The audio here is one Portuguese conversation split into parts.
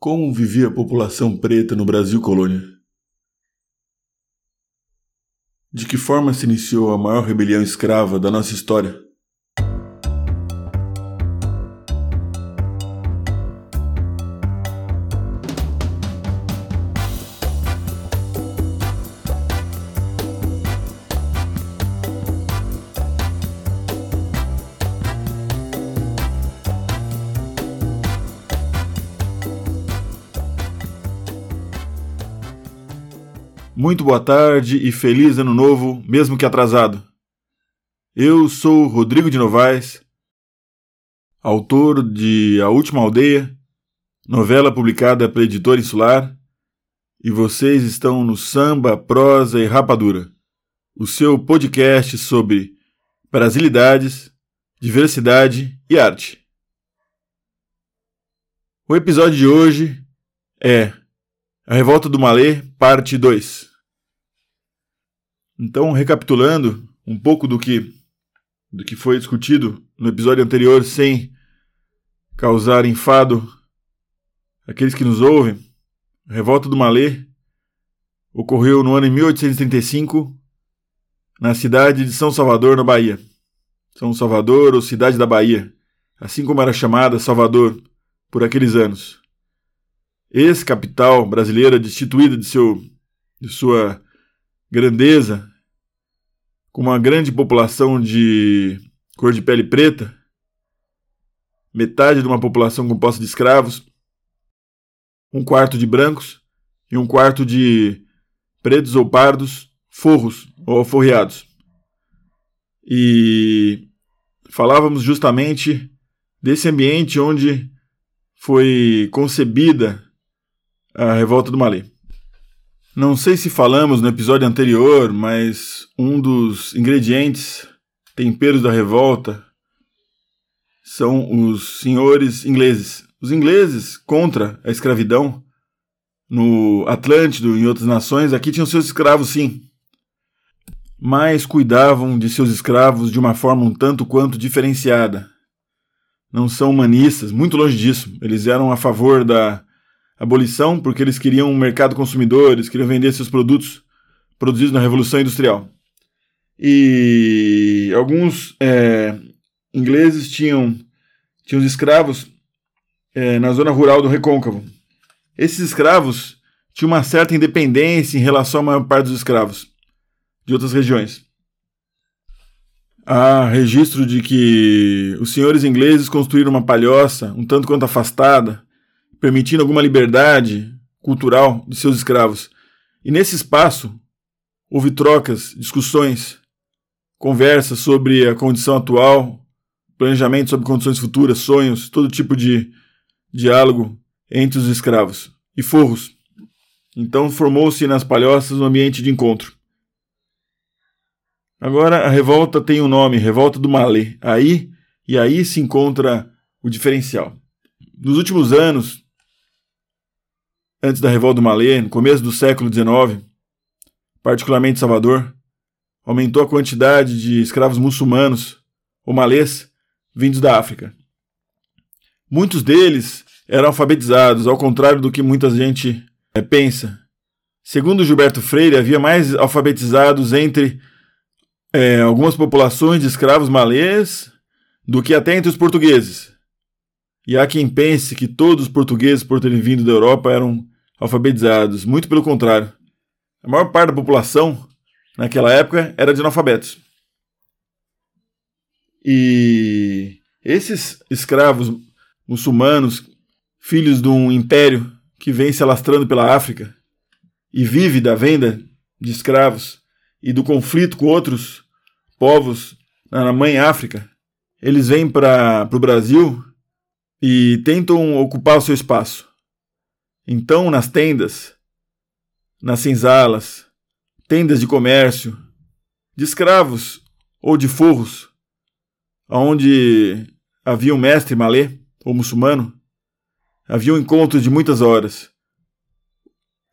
Como vivia a população preta no Brasil colônia? De que forma se iniciou a maior rebelião escrava da nossa história? Muito boa tarde e feliz ano novo, mesmo que atrasado. Eu sou Rodrigo de Novaes, autor de A Última Aldeia, novela publicada pela editora Insular, e vocês estão no Samba, Prosa e Rapadura, o seu podcast sobre brasilidades, diversidade e arte. O episódio de hoje é A Revolta do Malê, parte 2. Então, recapitulando um pouco do que, do que foi discutido no episódio anterior, sem causar enfado àqueles que nos ouvem, a Revolta do Malê ocorreu no ano de 1835 na cidade de São Salvador, na Bahia. São Salvador ou Cidade da Bahia, assim como era chamada Salvador por aqueles anos. Ex-capital brasileira destituída de, seu, de sua grandeza, com uma grande população de cor de pele preta, metade de uma população composta de escravos, um quarto de brancos e um quarto de pretos ou pardos, forros ou alforriados. E falávamos justamente desse ambiente onde foi concebida a revolta do Malê. Não sei se falamos no episódio anterior, mas um dos ingredientes, temperos da revolta, são os senhores ingleses. Os ingleses contra a escravidão no Atlântico e em outras nações, aqui tinham seus escravos sim, mas cuidavam de seus escravos de uma forma um tanto quanto diferenciada. Não são humanistas, muito longe disso. Eles eram a favor da abolição porque eles queriam um mercado consumidor, eles queriam vender seus produtos produzidos na Revolução Industrial. E alguns é, ingleses tinham, tinham escravos é, na zona rural do Recôncavo. Esses escravos tinham uma certa independência em relação à maior parte dos escravos de outras regiões. Há registro de que os senhores ingleses construíram uma palhoça um tanto quanto afastada permitindo alguma liberdade cultural de seus escravos. E nesse espaço houve trocas, discussões, conversas sobre a condição atual, planejamento sobre condições futuras, sonhos, todo tipo de diálogo entre os escravos e forros. Então formou-se nas palhoças um ambiente de encontro. Agora a revolta tem um nome, Revolta do Malê. Aí e aí se encontra o diferencial. Nos últimos anos, antes da Revolta do Malê, no começo do século XIX, particularmente Salvador, aumentou a quantidade de escravos muçulmanos, ou malês, vindos da África. Muitos deles eram alfabetizados, ao contrário do que muita gente é, pensa. Segundo Gilberto Freire, havia mais alfabetizados entre é, algumas populações de escravos malês do que até entre os portugueses. E há quem pense que todos os portugueses, por terem vindo da Europa, eram alfabetizados. Muito pelo contrário. A maior parte da população, naquela época, era de analfabetos. E esses escravos muçulmanos, filhos de um império que vem se alastrando pela África e vive da venda de escravos e do conflito com outros povos na mãe África, eles vêm para o Brasil e tentam ocupar o seu espaço. Então, nas tendas, nas senzalas, tendas de comércio, de escravos ou de forros, onde havia um mestre malê ou muçulmano, havia um encontro de muitas horas.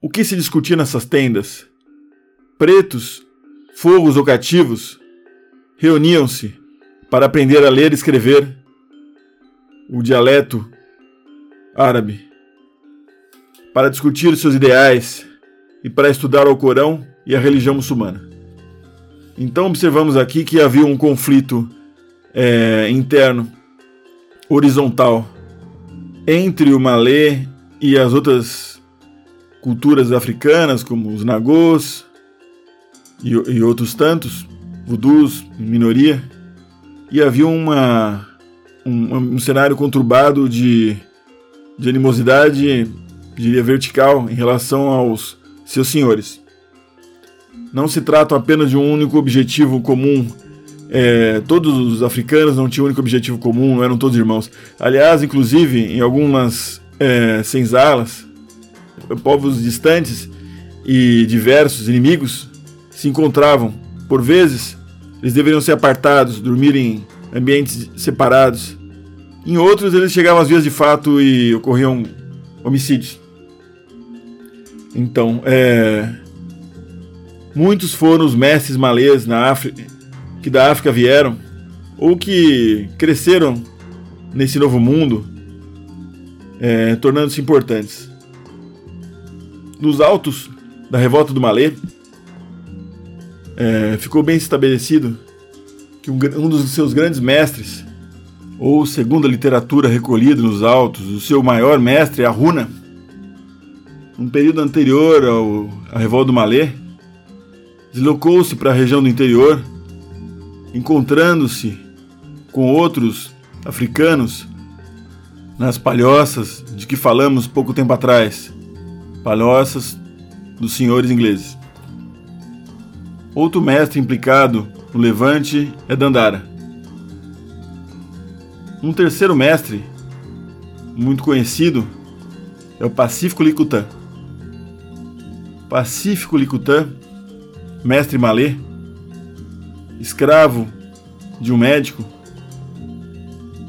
O que se discutia nessas tendas? Pretos, forros ou cativos reuniam-se para aprender a ler e escrever o dialeto árabe. para discutir seus ideais e para estudar o Corão e a religião muçulmana. Então observamos aqui que havia um conflito é, interno, horizontal, entre o malê e as outras culturas africanas, como os nagôs e, e outros tantos, vudus, minoria, e havia uma, um, um cenário conturbado de, de animosidade, diria vertical, em relação aos seus senhores. Não se trata apenas de um único objetivo comum. É, todos os africanos não tinham um único objetivo comum, não eram todos irmãos. Aliás, inclusive, em algumas é, senzalas, povos distantes e diversos inimigos se encontravam. Por vezes, eles deveriam ser apartados, dormir em ambientes separados. Em outros, eles chegavam às vias de fato e ocorriam homicídios. Então, é, muitos foram os mestres malês na África, que da África vieram, ou que cresceram nesse novo mundo, é, tornando-se importantes. Nos altos da revolta do Malê, é, ficou bem estabelecido que um, dos seus grandes mestres, ou segundo a literatura recolhida nos autos, o seu maior mestre, a Runa, no período anterior ao, à revolta do Malê, deslocou-se para a região do interior, encontrando-se com outros africanos nas palhoças de que falamos pouco tempo atrás, palhoças dos senhores ingleses. Outro mestre implicado no levante é Dandara. Um terceiro mestre, muito conhecido, é o Pacífico Licutã. Pacífico Licutã, mestre malê, escravo de um médico,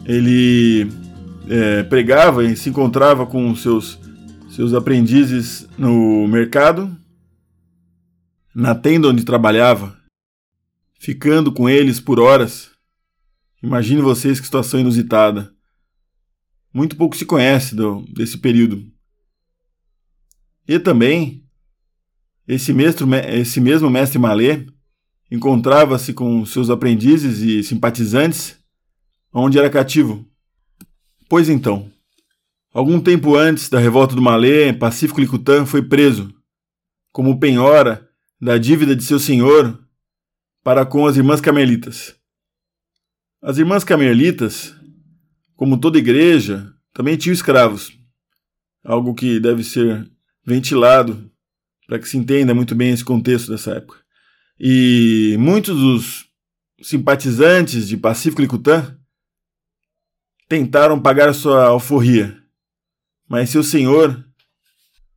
ele é, pregava e se encontrava com seus, seus aprendizes no mercado, na tenda onde trabalhava, ficando com eles por horas. Imagine vocês que situação inusitada. Muito pouco se conhece do, desse período. E também esse, mesmo, esse mesmo mestre Malê encontrava-se com seus aprendizes e simpatizantes onde era cativo. Pois então, algum tempo antes da revolta do Malê, Pacífico Licutã foi preso, como penhora da dívida de seu senhor para com as irmãs carmelitas. As irmãs carmelitas, como toda igreja, também tinham escravos, algo que deve ser ventilado para que se entenda muito bem esse contexto dessa época. E muitos dos simpatizantes de Pacífico Licutã tentaram pagar sua alforria, mas seu senhor,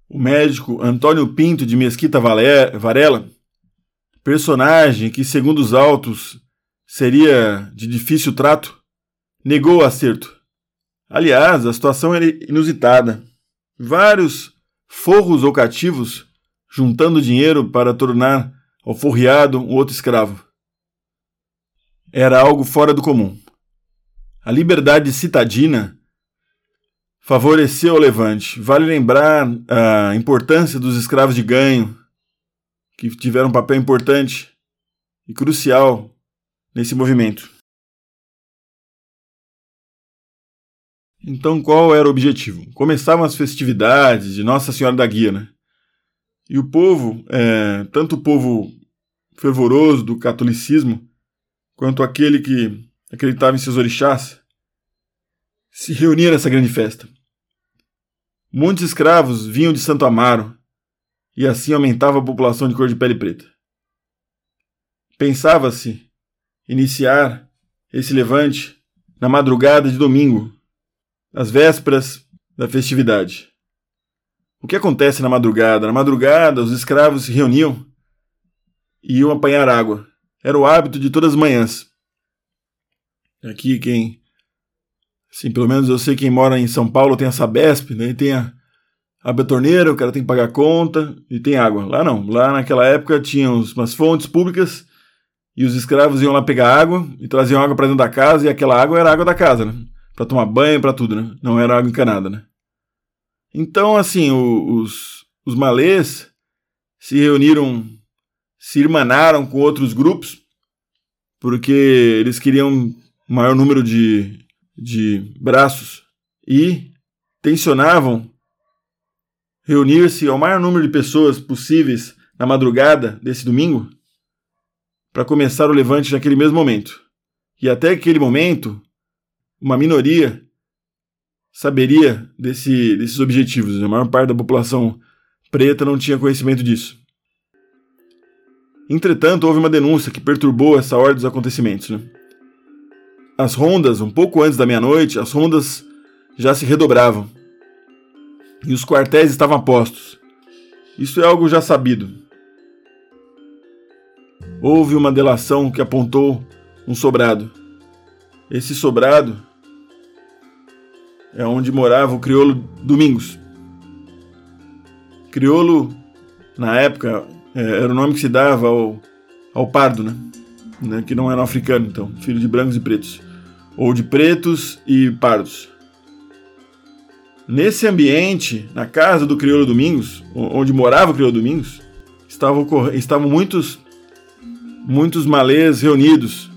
o médico Antônio Pinto de Mesquita Varela, personagem que, segundo os autos, seria de difícil trato, negou o acerto. Aliás, a situação era inusitada. Vários forros ou cativos juntando dinheiro para tornar alforriado um outro escravo. Era algo fora do comum. A liberdade citadina favoreceu o levante. Vale lembrar a importância dos escravos de ganho, que tiveram um papel importante e crucial nesse movimento. Então, qual era o objetivo? Começavam as festividades de Nossa Senhora da Guia, né? E o povo, é, tanto o povo fervoroso do catolicismo, quanto aquele que acreditava em seus orixás, se reunia nessa grande festa. Muitos escravos vinham de Santo Amaro, e assim aumentava a população de cor de pele preta. Pensava-se iniciar esse levante na madrugada de domingo, às vésperas da festividade. O que acontece na madrugada? Na madrugada, os escravos se reuniam e iam apanhar água. Era o hábito de todas as manhãs. Aqui, quem. Assim, pelo menos eu sei quem mora em São Paulo tem a Sabesp, né? tem a, a betorneira, o cara tem que pagar conta e tem água. Lá não. Lá naquela época tinha umas fontes públicas e os escravos iam lá pegar água e traziam água para dentro da casa e aquela água era água da casa, né? Para tomar banho, para tudo, né? Não era água encanada, né? Então, assim, os, os malês se reuniram, se irmanaram com outros grupos, porque eles queriam um maior número de, de braços e tensionavam reunir-se ao maior número de pessoas possíveis na madrugada desse domingo para começar o levante naquele mesmo momento. E até aquele momento, uma minoria saberia desse, desses objetivos. A maior parte da população preta não tinha conhecimento disso. Entretanto, houve uma denúncia que perturbou essa ordem dos acontecimentos. Né? As rondas, um pouco antes da meia-noite, as rondas já se redobravam e os quartéis estavam postos. Isso é algo já sabido. Houve uma delação que apontou um sobrado. Esse sobrado é onde morava o crioulo Domingos. Crioulo, na época, é, era o nome que se dava ao, ao pardo, né? né? Que não era um africano, então, filho de brancos e pretos. Ou de pretos e pardos. Nesse ambiente, na casa do crioulo Domingos, onde morava o crioulo Domingos, estavam, estavam muitos, muitos malês reunidos.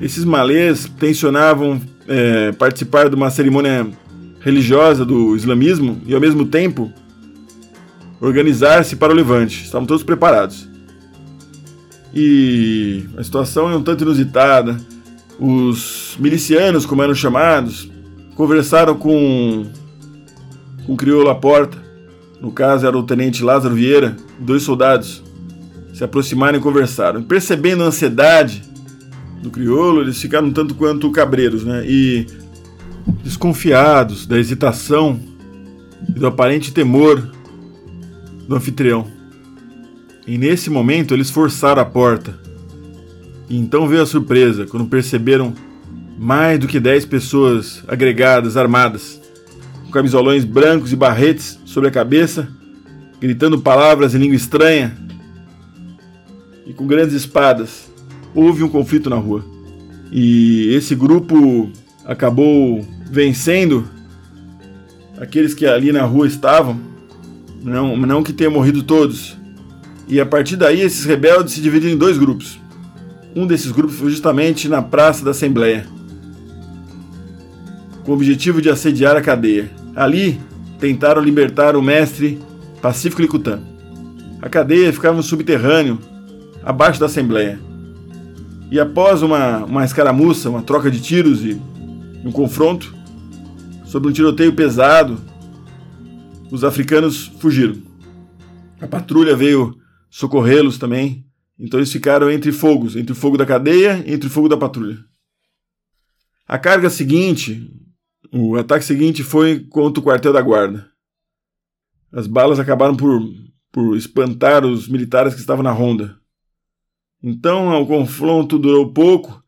Esses malês tensionavam é, participar de uma cerimônia religiosa do islamismo e, ao mesmo tempo, organizar-se para o levante. Estavam todos preparados. E a situação é um tanto inusitada. Os milicianos, como eram chamados, conversaram com, com o crioulo à porta. No caso, era o tenente Lázaro Vieira, dois soldados. Se aproximaram e conversaram. Percebendo a ansiedade do crioulo, eles ficaram um tanto quanto cabreiros, né? E desconfiados da hesitação e do aparente temor do anfitrião. E nesse momento eles forçaram a porta. E então veio a surpresa quando perceberam mais do que dez pessoas agregadas, armadas, com camisolões brancos e barretes sobre a cabeça, gritando palavras em língua estranha e com grandes espadas houve um conflito na rua. E esse grupo acabou vencendo aqueles que ali na rua estavam, não, não que tenham morrido todos. E a partir daí, esses rebeldes se dividiram em dois grupos. Um desses grupos foi justamente na Praça da Assembleia, com o objetivo de assediar a cadeia. Ali, tentaram libertar o mestre Pacífico Licutã. A cadeia ficava no subterrâneo, abaixo da Assembleia. E após uma, uma escaramuça, uma troca de tiros e um confronto, sobre um tiroteio pesado, os africanos fugiram. A patrulha veio socorrê-los também, então eles ficaram entre fogos, entre o fogo da cadeia e entre o fogo da patrulha. A carga seguinte, o ataque seguinte foi contra o quartel da guarda. As balas acabaram por, por espantar os militares que estavam na ronda. Então o confronto durou pouco,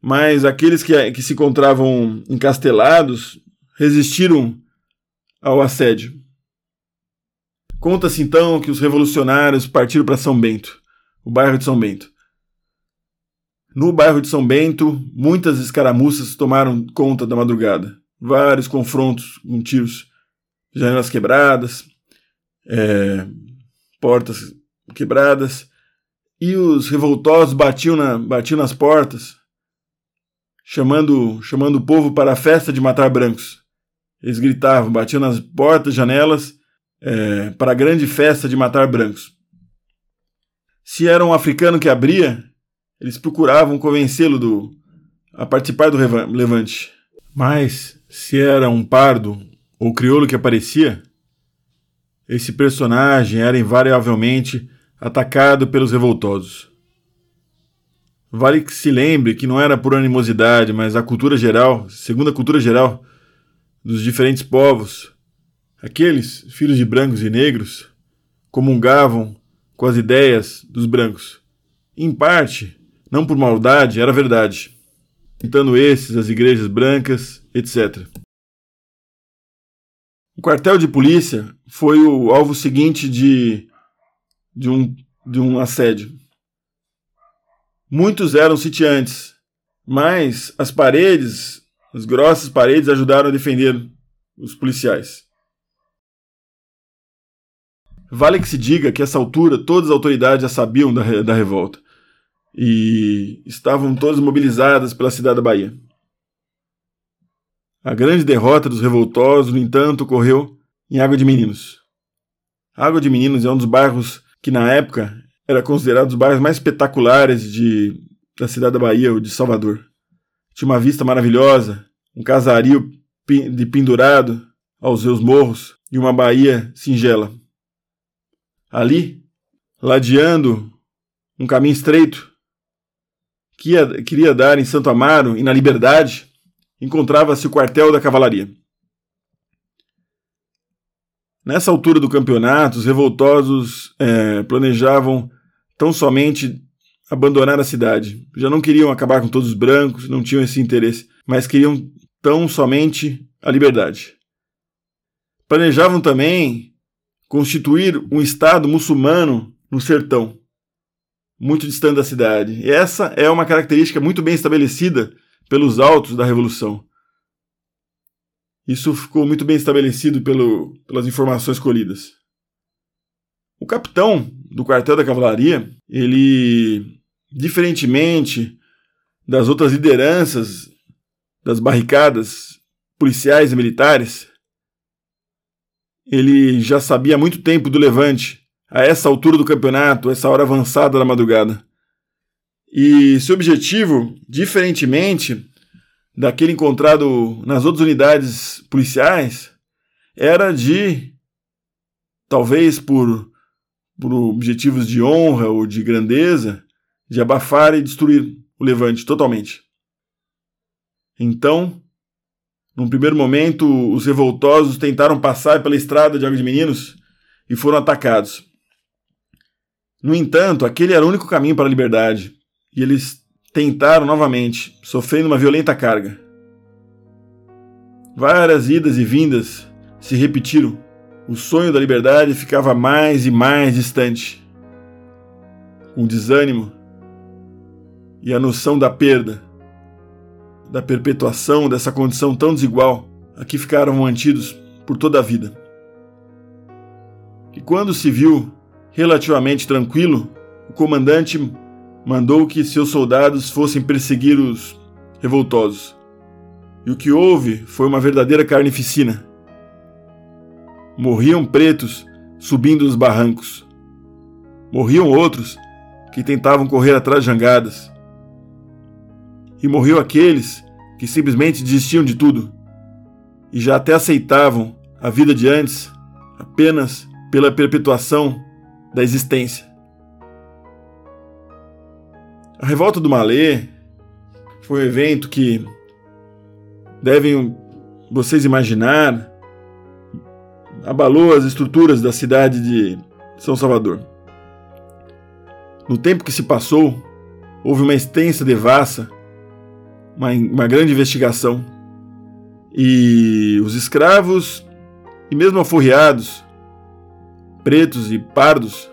mas aqueles que, que se encontravam encastelados resistiram ao assédio. Conta-se então que os revolucionários partiram para São Bento, o bairro de São Bento. No bairro de São Bento, muitas escaramuças tomaram conta da madrugada. Vários confrontos com tiros, janelas quebradas, é, portas quebradas e os revoltosos batiam, na, batiam nas portas, chamando, chamando o povo para a festa de matar brancos. Eles gritavam, batiam nas portas, janelas, é, para a grande festa de matar brancos. Se era um africano que abria, eles procuravam convencê-lo a participar do levante. Mas, se era um pardo ou crioulo que aparecia, esse personagem era invariavelmente atacado pelos revoltosos. Vale que se lembre que não era por animosidade, mas a cultura geral, segundo a cultura geral dos diferentes povos, aqueles, filhos de brancos e negros, comungavam com as ideias dos brancos. Em parte, não por maldade, era verdade. Citando esses, as igrejas brancas, etc. O quartel de polícia foi o alvo seguinte de de um, de um assédio. Muitos eram sitiantes, mas as paredes, as grossas paredes, ajudaram a defender os policiais. Vale que se diga que, essa altura, todas as autoridades já sabiam da, da revolta e estavam todas mobilizadas pela cidade da Bahia. A grande derrota dos revoltosos, no entanto, ocorreu em Água de Meninos. Água de Meninos é um dos bairros que, na época, era considerado um dos bairros mais espetaculares de, da cidade da Bahia, ou de Salvador. Tinha uma vista maravilhosa, um casario de pendurado aos seus morros e uma baía singela. Ali, ladeando um caminho estreito, que ia, queria dar em Santo Amaro e na Liberdade, encontrava-se o quartel da cavalaria. Nessa altura do campeonato, os revoltosos é, planejavam tão somente abandonar a cidade. Já não queriam acabar com todos os brancos, não tinham esse interesse, mas queriam tão somente a liberdade. Planejavam também constituir um Estado muçulmano no sertão, muito distante da cidade. E essa é uma característica muito bem estabelecida pelos autos da Revolução. Isso ficou muito bem estabelecido pelo, pelas informações colhidas. O capitão do quartel da cavalaria, ele, diferentemente das outras lideranças das barricadas policiais e militares, ele já sabia há muito tempo do Levante, a essa altura do campeonato, essa hora avançada da madrugada. E seu objetivo, diferentemente daquele encontrado nas outras unidades policiais, era de, talvez por, por objetivos de honra ou de grandeza, de abafar e destruir o Levante totalmente. Então, num primeiro momento, os revoltosos tentaram passar pela estrada de Água de Meninos e foram atacados. No entanto, aquele era o único caminho para a liberdade, e eles tentaram novamente, sofrendo uma violenta carga. Várias idas e vindas se repetiram. O sonho da liberdade ficava mais e mais distante. Com desânimo e a noção da perda da perpetuação dessa condição tão desigual a que ficaram mantidos por toda a vida. E quando se viu relativamente tranquilo, o comandante mandou que seus soldados fossem perseguir os revoltosos. E o que houve foi uma verdadeira carnificina. Morriam pretos subindo os barrancos. Morriam outros que tentavam correr atrás de jangadas e morreu aqueles que simplesmente desistiam de tudo e já até aceitavam a vida de antes apenas pela perpetuação da existência. A revolta do Malê foi um evento que devem vocês imaginar abalou as estruturas da cidade de São Salvador. No tempo que se passou, houve uma extensa devassa uma, uma grande investigação. E os escravos, e mesmo aforreados, pretos e pardos,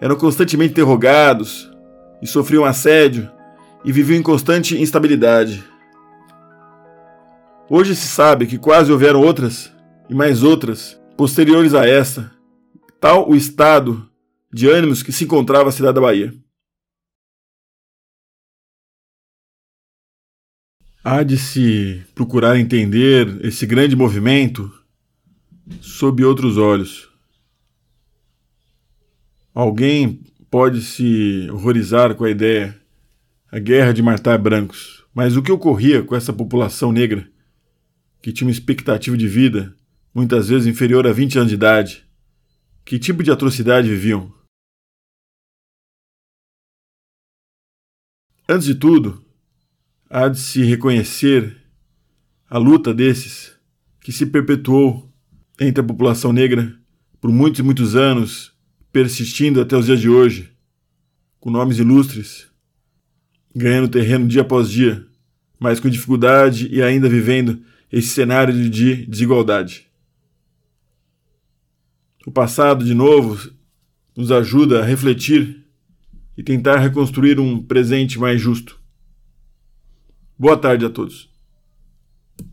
eram constantemente interrogados e sofriam assédio e viviam em constante instabilidade. Hoje se sabe que quase houveram outras e mais outras posteriores a essa, tal o estado de ânimos que se encontrava a cidade da Bahia. Há de se procurar entender esse grande movimento sob outros olhos. Alguém pode se horrorizar com a ideia a guerra de matar brancos, mas o que ocorria com essa população negra, que tinha uma expectativa de vida muitas vezes inferior a 20 anos de idade? Que tipo de atrocidade viviam? Antes de tudo, há de se reconhecer a luta desses que se perpetuou entre a população negra por muitos e muitos anos, persistindo até os dias de hoje, com nomes ilustres, ganhando terreno dia após dia, mas com dificuldade e ainda vivendo esse cenário de desigualdade. O passado, de novo, nos ajuda a refletir e tentar reconstruir um presente mais justo. Boa tarde a todos.